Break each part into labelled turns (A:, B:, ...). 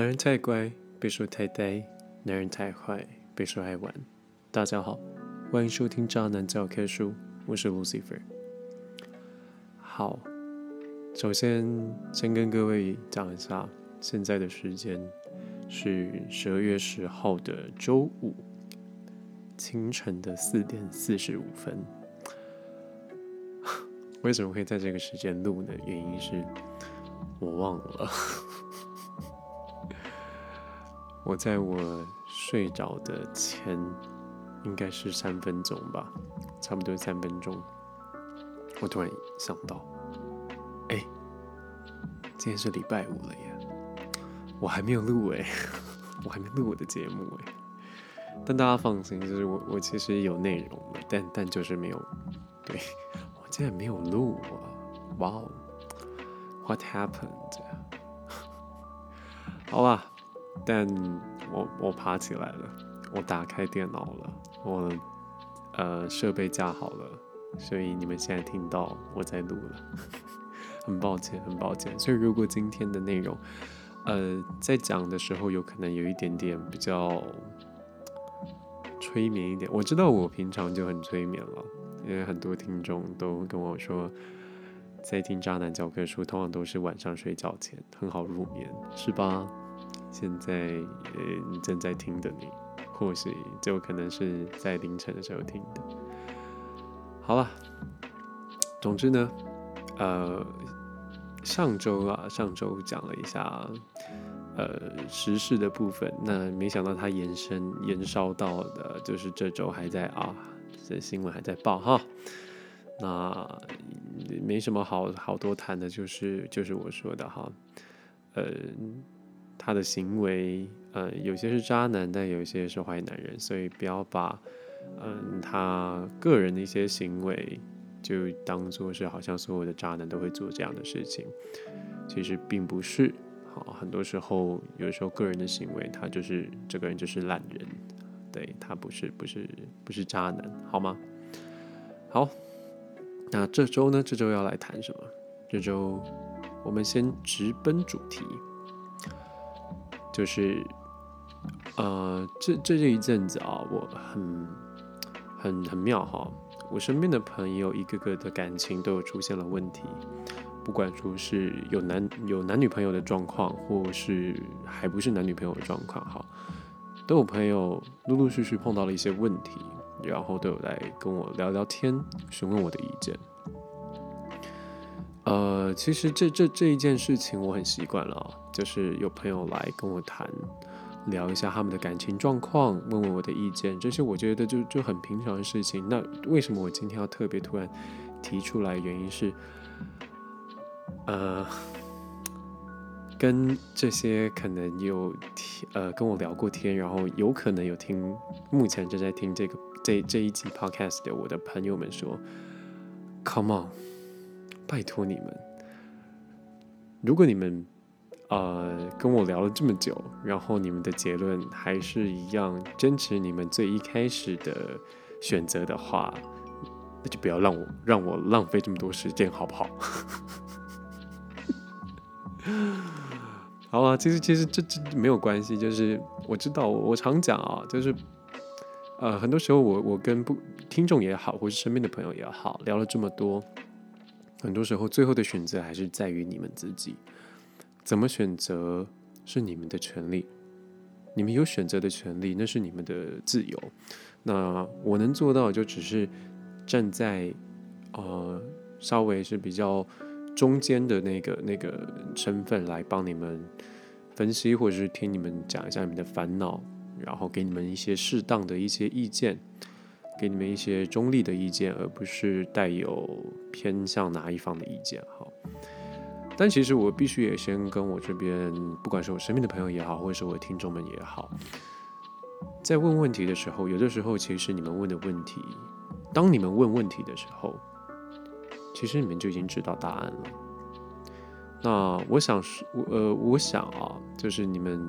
A: 男人太乖，别说太呆；男人太坏，别说爱玩。大家好，欢迎收听《渣男教科书》，我是 Lucifer。好，首先先跟各位讲一下，现在的时间是十二月十号的周五清晨的四点四十五分。为什么会在这个时间录呢？原因是我忘了。我在我睡着的前，应该是三分钟吧，差不多三分钟，我突然想到，哎，今天是礼拜五了耶，我还没有录哎，我还没录我的节目哎，但大家放心，就是我我其实有内容的，但但就是没有，对我竟然没有录啊，哇哦，What happened？好吧。但我我爬起来了，我打开电脑了，我呃设备架好了，所以你们现在听到我在录了，很抱歉，很抱歉。所以如果今天的内容，呃，在讲的时候有可能有一点点比较催眠一点，我知道我平常就很催眠了，因为很多听众都跟我说，在听渣男教科书，通常都是晚上睡觉前，很好入眠，是吧？现在，呃，正在听的你，或许就可能是在凌晨的时候听的。好了，总之呢，呃，上周啊，上周讲了一下，呃，时事的部分。那没想到它延伸、延烧到的，就是这周还在啊，这新闻还在报哈。那没什么好好多谈的，就是就是我说的哈，呃。他的行为，呃，有些是渣男，但有些是坏男人，所以不要把，嗯，他个人的一些行为就当做是好像所有的渣男都会做这样的事情，其实并不是。好，很多时候，有时候个人的行为，他就是这个人就是烂人，对他不是不是不是渣男，好吗？好，那这周呢？这周要来谈什么？这周我们先直奔主题。就是，呃，这这这一阵子啊，我很很很妙哈。我身边的朋友一个个的感情都有出现了问题，不管说是有男有男女朋友的状况，或是还不是男女朋友的状况哈，都有朋友陆陆续续碰到了一些问题，然后都有来跟我聊聊天，询问我的意见。呃，其实这这这一件事情我很习惯了，就是有朋友来跟我谈，聊一下他们的感情状况，问问我的意见，这些我觉得就就很平常的事情。那为什么我今天要特别突然提出来？原因是，呃，跟这些可能有呃跟我聊过天，然后有可能有听目前正在听这个这这一集 podcast 的我的朋友们说，Come on。拜托你们，如果你们呃跟我聊了这么久，然后你们的结论还是一样坚持你们最一开始的选择的话，那就不要让我让我浪费这么多时间，好不好？好啊，其实其实这这没有关系，就是我知道我常讲啊，就是呃很多时候我我跟不听众也好，或是身边的朋友也好，聊了这么多。很多时候，最后的选择还是在于你们自己。怎么选择是你们的权利，你们有选择的权利，那是你们的自由。那我能做到，就只是站在呃稍微是比较中间的那个那个身份来帮你们分析，或者是听你们讲一下你们的烦恼，然后给你们一些适当的一些意见。给你们一些中立的意见，而不是带有偏向哪一方的意见。好，但其实我必须也先跟我这边，不管是我身边的朋友也好，或者是我的听众们也好，在问问题的时候，有的时候其实你们问的问题，当你们问问题的时候，其实你们就已经知道答案了。那我想是，呃，我想啊，就是你们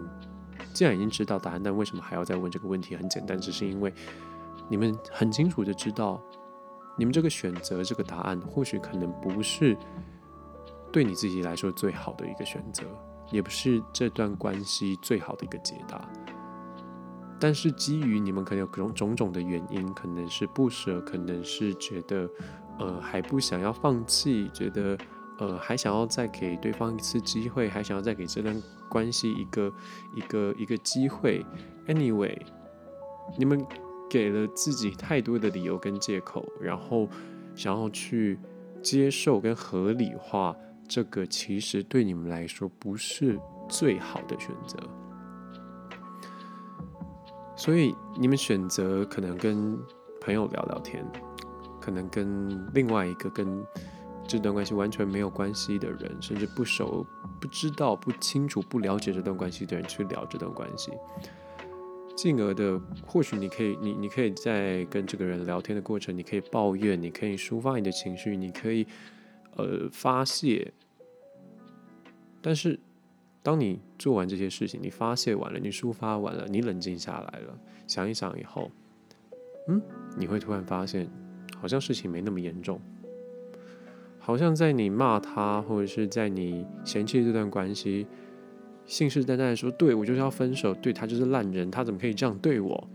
A: 既然已经知道答案，但为什么还要再问这个问题？很简单，只是因为。你们很清楚的知道，你们这个选择这个答案，或许可能不是对你自己来说最好的一个选择，也不是这段关系最好的一个解答。但是基于你们可能有种种种的原因，可能是不舍，可能是觉得呃还不想要放弃，觉得呃还想要再给对方一次机会，还想要再给这段关系一个一个一个机会。Anyway，你们给了自己太多的理由跟借口，然后想要去接受跟合理化这个，其实对你们来说不是最好的选择。所以你们选择可能跟朋友聊聊天，可能跟另外一个跟这段关系完全没有关系的人，甚至不熟、不知道、不清楚、不了解这段关系的人去聊这段关系，进而的或许你可以，你你可以在跟这个人聊天的过程，你可以抱怨，你可以抒发你的情绪，你可以呃发泄，但是。当你做完这些事情，你发泄完了，你抒发完了，你冷静下来了，想一想以后，嗯，你会突然发现，好像事情没那么严重，好像在你骂他，或者是在你嫌弃这段关系，信誓旦旦的说，对我就是要分手，对他就是烂人，他怎么可以这样对我？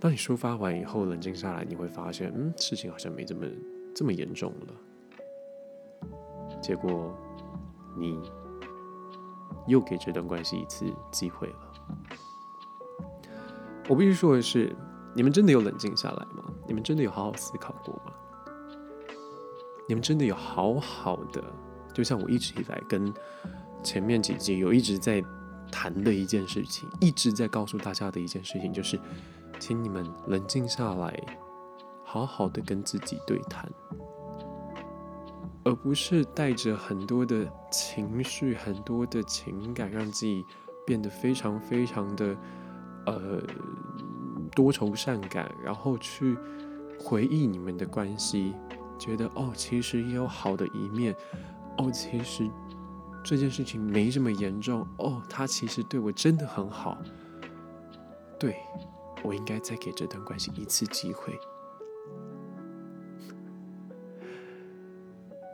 A: 当你抒发完以后，冷静下来，你会发现，嗯，事情好像没这么这么严重了。结果，你。又给这段关系一次机会了。我必须说的是，你们真的有冷静下来吗？你们真的有好好思考过吗？你们真的有好好的，就像我一直以来跟前面几集有一直在谈的一件事情，一直在告诉大家的一件事情，就是，请你们冷静下来，好好的跟自己对谈。而不是带着很多的情绪、很多的情感，让自己变得非常非常的呃多愁善感，然后去回忆你们的关系，觉得哦，其实也有好的一面，哦，其实这件事情没这么严重，哦，他其实对我真的很好，对我应该再给这段关系一次机会。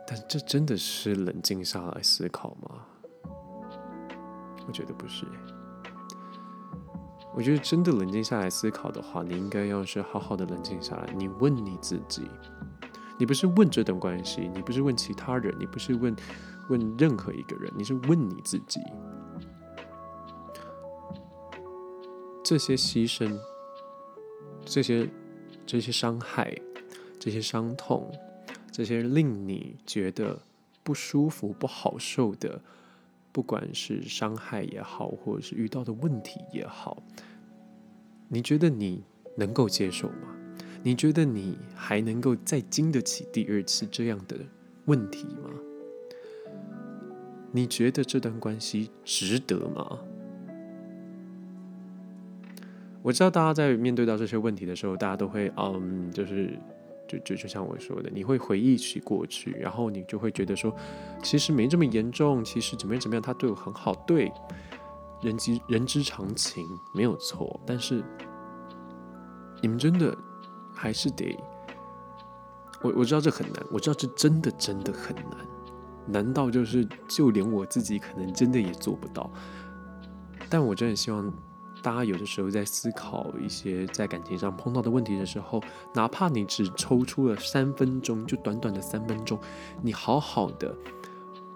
A: 但这真的是冷静下来思考吗？我觉得不是。我觉得真的冷静下来思考的话，你应该要是好好的冷静下来。你问你自己，你不是问这段关系，你不是问其他人，你不是问问任何一个人，你是问你自己。这些牺牲，这些这些伤害，这些伤痛。这些令你觉得不舒服、不好受的，不管是伤害也好，或者是遇到的问题也好，你觉得你能够接受吗？你觉得你还能够再经得起第二次这样的问题吗？你觉得这段关系值得吗？我知道大家在面对到这些问题的时候，大家都会嗯，就是。就就就像我说的，你会回忆起过去，然后你就会觉得说，其实没这么严重，其实怎么样怎么样，他对我很好，对，人之人之常情，没有错。但是你们真的还是得，我我知道这很难，我知道这真的真的很难，难道就是就连我自己可能真的也做不到？但我真的希望。大家有的时候在思考一些在感情上碰到的问题的时候，哪怕你只抽出了三分钟，就短短的三分钟，你好好的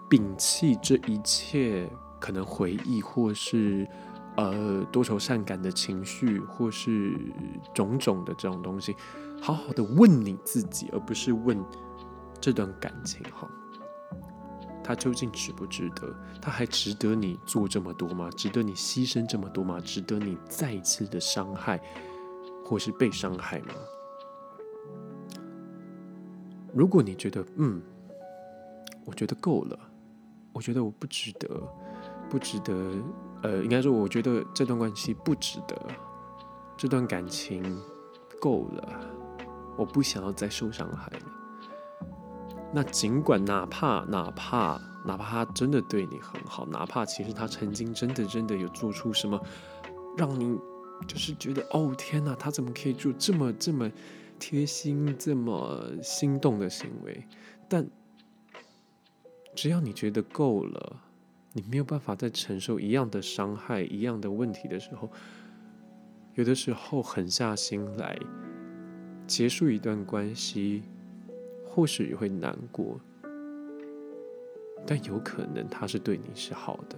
A: 摒弃这一切可能回忆或是呃多愁善感的情绪，或是种种的这种东西，好好的问你自己，而不是问这段感情哈。他究竟值不值得？他还值得你做这么多吗？值得你牺牲这么多吗？值得你再一次的伤害，或是被伤害吗？如果你觉得，嗯，我觉得够了，我觉得我不值得，不值得，呃，应该说，我觉得这段关系不值得，这段感情够了，我不想要再受伤害了。那尽管哪怕哪怕哪怕他真的对你很好，哪怕其实他曾经真的真的有做出什么，让你就是觉得哦天哪，他怎么可以做这么这么贴心、这么心动的行为？但只要你觉得够了，你没有办法再承受一样的伤害、一样的问题的时候，有的时候狠下心来结束一段关系，或许会难过，但有可能他是对你是好的，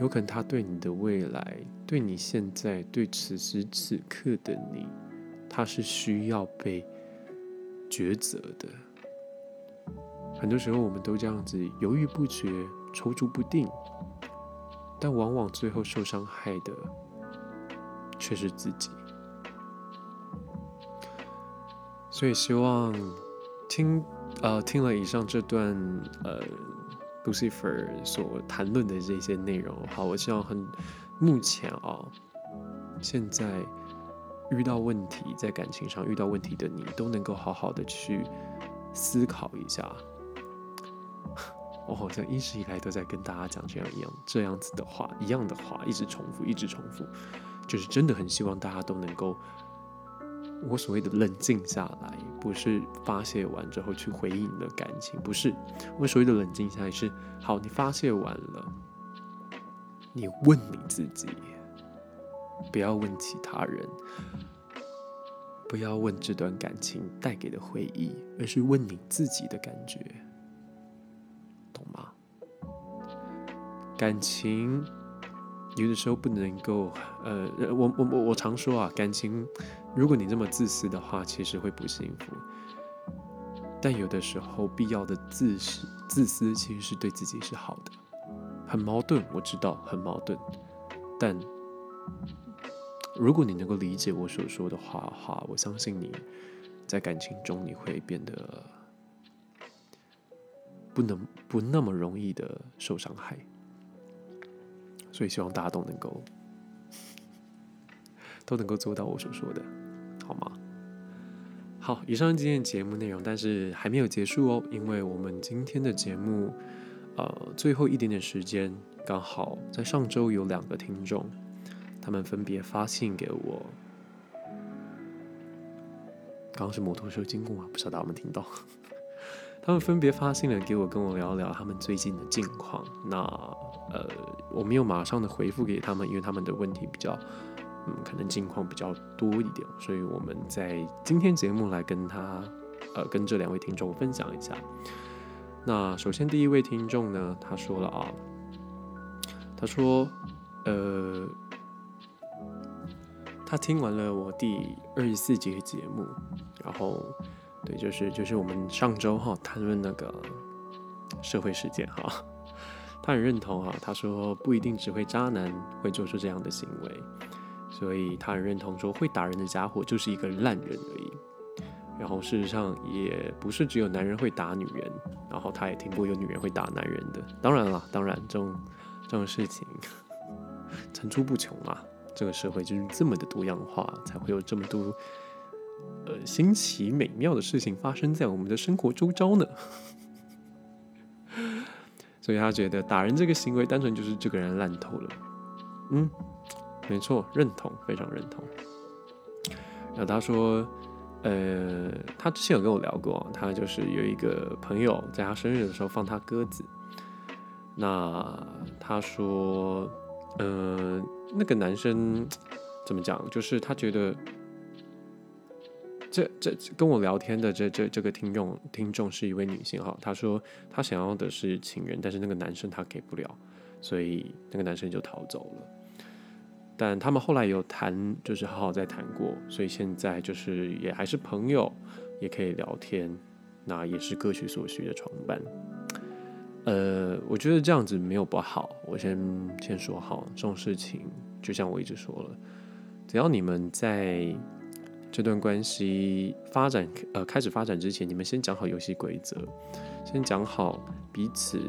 A: 有可能他对你的未来、对你现在、对此时此刻的你，他是需要被抉择的。很多时候，我们都这样子犹豫不决、踌躇不定，但往往最后受伤害的却是自己。所以，希望听呃听了以上这段呃 Lucifer 所谈论的这些内容，好，我希望很目前啊，现在遇到问题在感情上遇到问题的你，都能够好好的去思考一下。我好像一直以来都在跟大家讲这样一样这样子的话，一样的话，一直重复，一直重复，就是真的很希望大家都能够，我所谓的冷静下来，不是发泄完之后去回应你的感情，不是我所谓的冷静下来是，好，你发泄完了，你问你自己，不要问其他人，不要问这段感情带给的回忆，而是问你自己的感觉。懂吗感情有的时候不能够，呃，我我我我常说啊，感情，如果你这么自私的话，其实会不幸福。但有的时候，必要的自私，自私其实是对自己是好的。很矛盾，我知道很矛盾。但如果你能够理解我所说的话，哈，我相信你在感情中你会变得不能不那么容易的受伤害。所以希望大家都能够，都能够做到我所说的，好，以上今天节目内容，但是还没有结束哦，因为我们今天的节目，呃，最后一点点时间，刚好在上周有两个听众，他们分别发信给我，刚刚是摩托车经过吗？不晓得有没有听到。他们分别发信了给我，跟我聊聊他们最近的近况。那呃，我没有马上的回复给他们，因为他们的问题比较，嗯，可能近况比较多一点，所以我们在今天节目来跟他，呃，跟这两位听众分享一下。那首先第一位听众呢，他说了啊，他说，呃，他听完了我第二十四节节目，然后。对，就是就是我们上周哈谈论那个社会事件哈，他很认同哈，他说不一定只会渣男会做出这样的行为，所以他很认同说会打人的家伙就是一个烂人而已。然后事实上也不是只有男人会打女人，然后他也听过有女人会打男人的。当然了，当然这种这种事情 层出不穷啊，这个社会就是这么的多样化，才会有这么多。呃，新奇美妙的事情发生在我们的生活周遭呢，所以他觉得打人这个行为单纯就是这个人烂透了。嗯，没错，认同，非常认同。然后他说，呃，他之前有跟我聊过，他就是有一个朋友在他生日的时候放他鸽子，那他说，呃，那个男生怎么讲，就是他觉得。这这跟我聊天的这这这个听众听众是一位女性哈，她说她想要的是情人，但是那个男生他给不了，所以那个男生就逃走了。但他们后来有谈，就是好好在谈过，所以现在就是也还是朋友，也可以聊天，那也是各取所需的床伴。呃，我觉得这样子没有不好，我先先说好，这种事情就像我一直说了，只要你们在。这段关系发展呃开始发展之前，你们先讲好游戏规则，先讲好彼此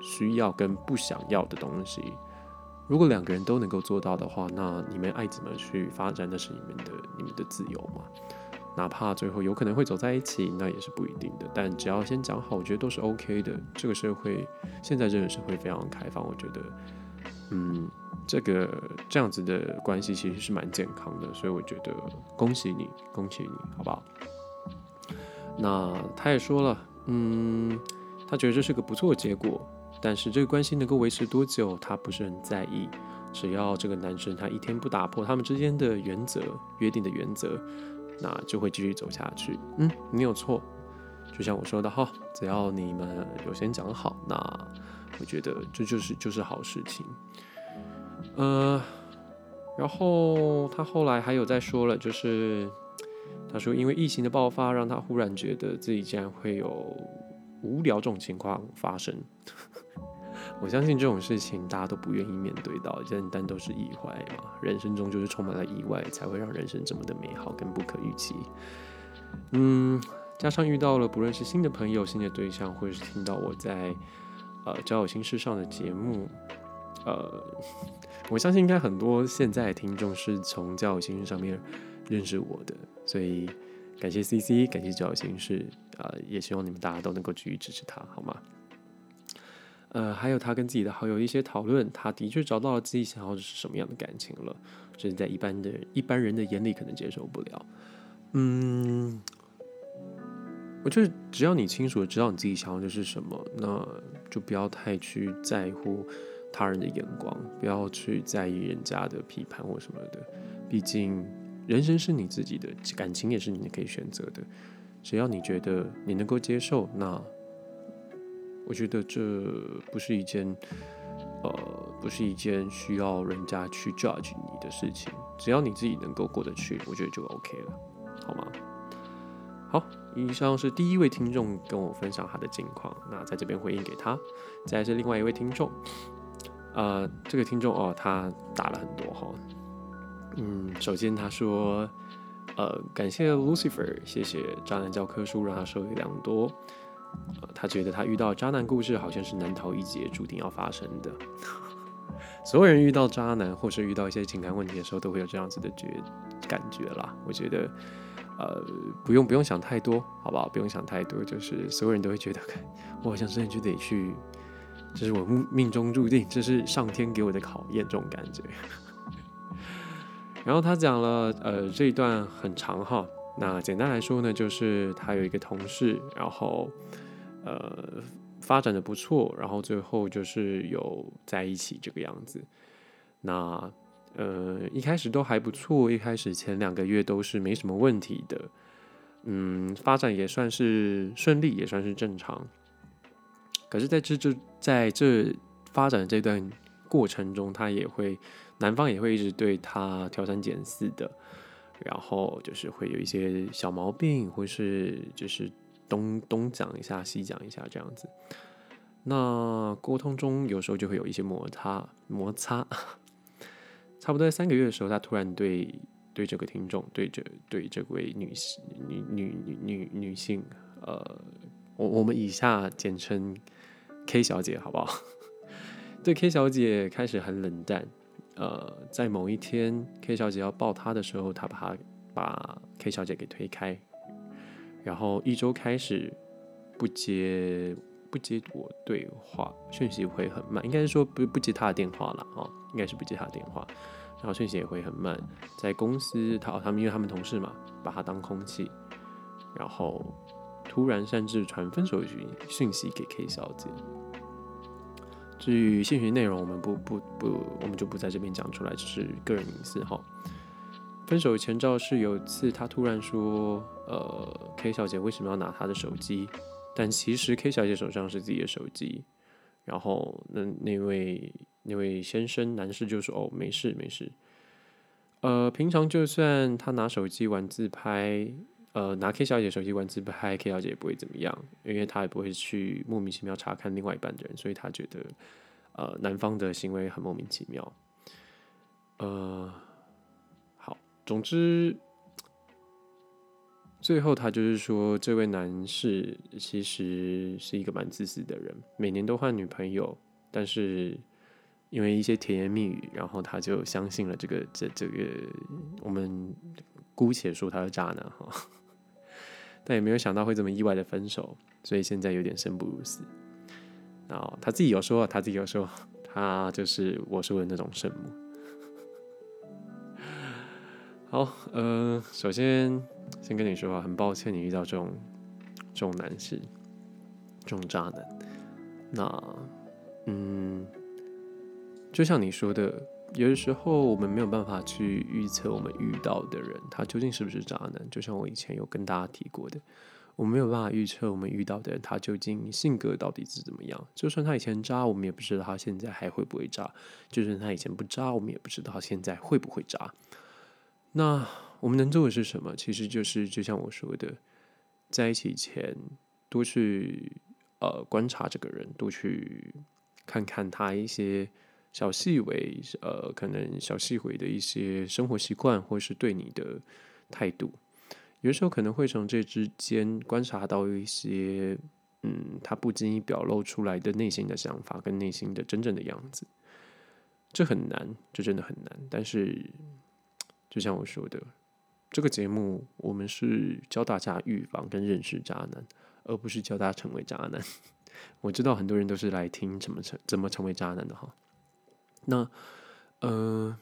A: 需要跟不想要的东西。如果两个人都能够做到的话，那你们爱怎么去发展，那是你们的你们的自由嘛。哪怕最后有可能会走在一起，那也是不一定的。但只要先讲好，我觉得都是 OK 的。这个社会现在这个社会非常开放，我觉得，嗯。这个这样子的关系其实是蛮健康的，所以我觉得恭喜你，恭喜你，好不好？那他也说了，嗯，他觉得这是个不错的结果，但是这个关系能够维持多久，他不是很在意。只要这个男生他一天不打破他们之间的原则、约定的原则，那就会继续走下去。嗯，没有错。就像我说的哈，只要你们有先讲好，那我觉得这就是就是好事情。呃，然后他后来还有在说了，就是他说因为疫情的爆发，让他忽然觉得自己竟然会有无聊这种情况发生。我相信这种事情大家都不愿意面对到，但但都是意外嘛。人生中就是充满了意外，才会让人生这么的美好跟不可预期。嗯，加上遇到了不认识新的朋友、新的对象，或者是听到我在呃交友心事上的节目，呃，我相信应该很多现在的听众是从交友心事上面认识我的，所以感谢 C C，感谢交友心事，呃，也希望你们大家都能够继续支持他，好吗？呃，还有他跟自己的好友一些讨论，他的确找到了自己想要的是什么样的感情了，这是在一般的一般人的眼里可能接受不了。嗯，我觉得只要你清楚的知道你自己想要的是什么，那就不要太去在乎他人的眼光，不要去在意人家的批判或什么的。毕竟人生是你自己的，感情也是你可以选择的。只要你觉得你能够接受，那。我觉得这不是一件，呃，不是一件需要人家去 judge 你的事情。只要你自己能够过得去，我觉得就 OK 了，好吗？好，以上是第一位听众跟我分享他的近况，那在这边回应给他。再是另外一位听众，呃，这个听众哦，他打了很多哈。嗯，首先他说，呃，感谢 Lucifer，谢谢渣男教科书让他受益良多。呃，他觉得他遇到渣男故事好像是难逃一劫，注定要发生的。所有人遇到渣男或是遇到一些情感问题的时候，都会有这样子的觉感觉啦。我觉得，呃，不用不用想太多，好不好？不用想太多，就是所有人都会觉得，我好像真的就得去，这是我命命中注定，这是上天给我的考验，这种感觉。然后他讲了，呃，这一段很长哈。那简单来说呢，就是他有一个同事，然后。呃，发展的不错，然后最后就是有在一起这个样子。那呃，一开始都还不错，一开始前两个月都是没什么问题的，嗯，发展也算是顺利，也算是正常。可是在这这在这发展这段过程中，他也会男方也会一直对他挑三拣四的，然后就是会有一些小毛病，或是就是。东东讲一下，西讲一下，这样子。那沟通中有时候就会有一些摩擦，摩擦。差不多在三个月的时候，他突然对对这个听众，对这对这位女性女女女女女性，呃，我我们以下简称 K 小姐，好不好？对 K 小姐开始很冷淡。呃，在某一天，K 小姐要抱他的时候，他把他把 K 小姐给推开。然后一周开始不接不接我对话，讯息会很慢，应该是说不不接他的电话了啊，应该是不接他的电话，然后讯息也会很慢。在公司，他他们因为他们同事嘛，把他当空气，然后突然擅自传分手讯讯息给 K 小姐。至于信息内容，我们不不不，我们就不在这边讲出来，只是个人隐私哈。分手前兆是有一次他突然说：“呃，K 小姐为什么要拿他的手机？”但其实 K 小姐手上是自己的手机。然后那那位那位先生男士就说：“哦，没事没事。”呃，平常就算他拿手机玩自拍，呃，拿 K 小姐手机玩自拍，K 小姐也不会怎么样，因为她也不会去莫名其妙查看另外一半的人，所以她觉得呃男方的行为很莫名其妙。呃。好总之，最后他就是说，这位男士其实是一个蛮自私的人，每年都换女朋友，但是因为一些甜言蜜语，然后他就相信了这个这这个，我们姑且说他是渣男哈，但也没有想到会这么意外的分手，所以现在有点生不如死。然后他自己有说，他自己有说，他就是我说的那种圣母。好，呃，首先先跟你说啊，很抱歉你遇到这种这种男士，这种渣男。那嗯，就像你说的，有的时候我们没有办法去预测我们遇到的人他究竟是不是渣男。就像我以前有跟大家提过的，我们没有办法预测我们遇到的人他究竟性格到底是怎么样。就算他以前渣，我们也不知道他现在还会不会渣；就算他以前不渣，我们也不知道他现在会不会渣。那我们能做的是什么？其实就是就像我说的，在一起前多去呃观察这个人，多去。看看他一些小细微，呃，可能小细微的一些生活习惯，或是对你的态度，有时候可能会从这之间观察到一些，嗯，他不经意表露出来的内心的想法跟内心的真正的样子。这很难，这真的很难。但是，就像我说的，这个节目我们是教大家预防跟认识渣男，而不是教大家成为渣男。我知道很多人都是来听怎么成怎么成为渣男的哈。那呃，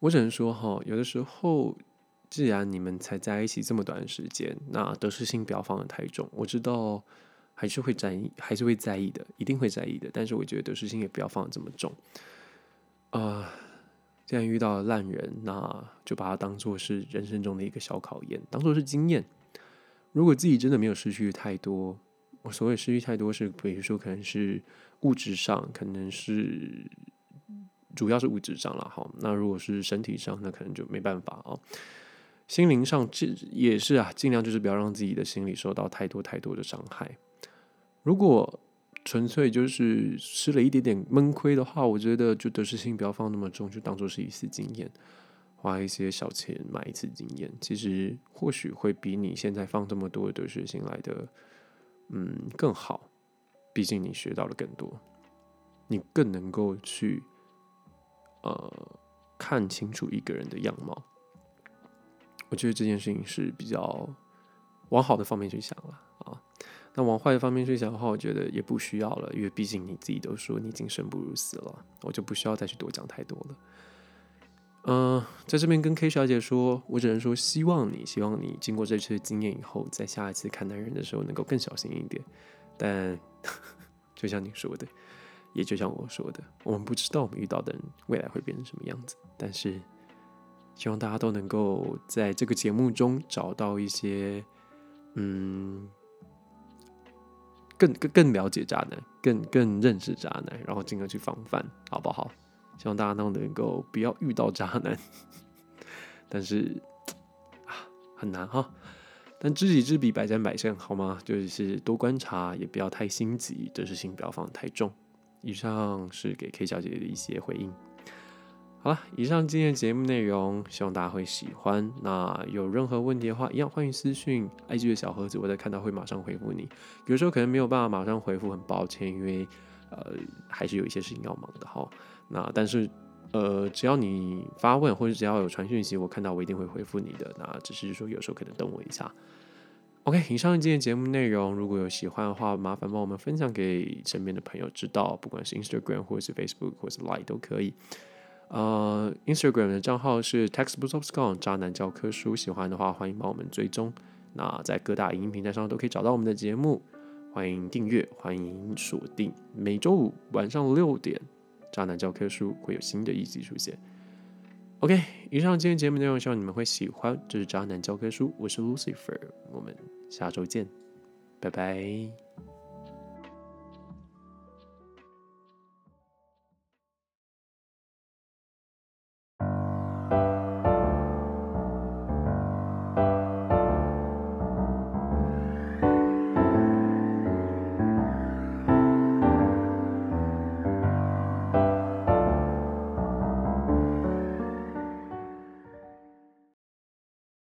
A: 我只能说哈，有的时候，既然你们才在一起这么短的时间，那得失心不要放的太重。我知道还是会在意，还是会在意的，一定会在意的。但是我觉得得失心也不要放的这么重。啊，既然遇到了烂人，那就把它当做是人生中的一个小考验，当做是经验。如果自己真的没有失去太多。所谓失去太多是，比如说可能是物质上，可能是主要是物质上了哈。那如果是身体上，那可能就没办法啊。心灵上这也是啊，尽量就是不要让自己的心理受到太多太多的伤害。如果纯粹就是吃了一点点闷亏的话，我觉得就得失心不要放那么重，就当做是一次经验，花一些小钱买一次经验，其实或许会比你现在放这么多的得失心来的。嗯，更好，毕竟你学到了更多，你更能够去呃看清楚一个人的样貌。我觉得这件事情是比较往好的方面去想了啊。那往坏的方面去想的话，我觉得也不需要了，因为毕竟你自己都说你已经生不如死了，我就不需要再去多讲太多了。嗯，在这边跟 K 小姐说，我只能说希望你，希望你经过这次经验以后，在下一次看男人的时候能够更小心一点。但就像你说的，也就像我说的，我们不知道我们遇到的人未来会变成什么样子。但是希望大家都能够在这个节目中找到一些，嗯，更更更了解渣男，更更认识渣男，然后进而去防范，好不好？希望大家都能够不要遇到渣男，但是啊很难哈。但知己知彼，百战百胜，好吗？就是多观察，也不要太心急，得失心不要放太重。以上是给 K 小姐的一些回应。好了，以上今天的节目内容，希望大家会喜欢。那有任何问题的话，一样欢迎私讯 IG 的小盒子，我在看到会马上回复你。有时候可能没有办法马上回复，很抱歉，因为呃还是有一些事情要忙的哈。那但是，呃，只要你发问或者只要有传讯息，我看到我一定会回复你的。那只是说有时候可能等我一下。OK，以上今天节目内容，如果有喜欢的话，麻烦帮我们分享给身边的朋友知道，不管是 Instagram 或者是 Facebook 或是 Line 都可以。呃，Instagram 的账号是 Textbooks of Scone 渣男教科书，喜欢的话欢迎帮我们追踪。那在各大影音平台上都可以找到我们的节目，欢迎订阅，欢迎锁定每周五晚上六点。渣男教科书会有新的一集出现。OK，以上今天节目内容，希望你们会喜欢。这是渣男教科书，我是 Lucifer，我们下周见，拜拜。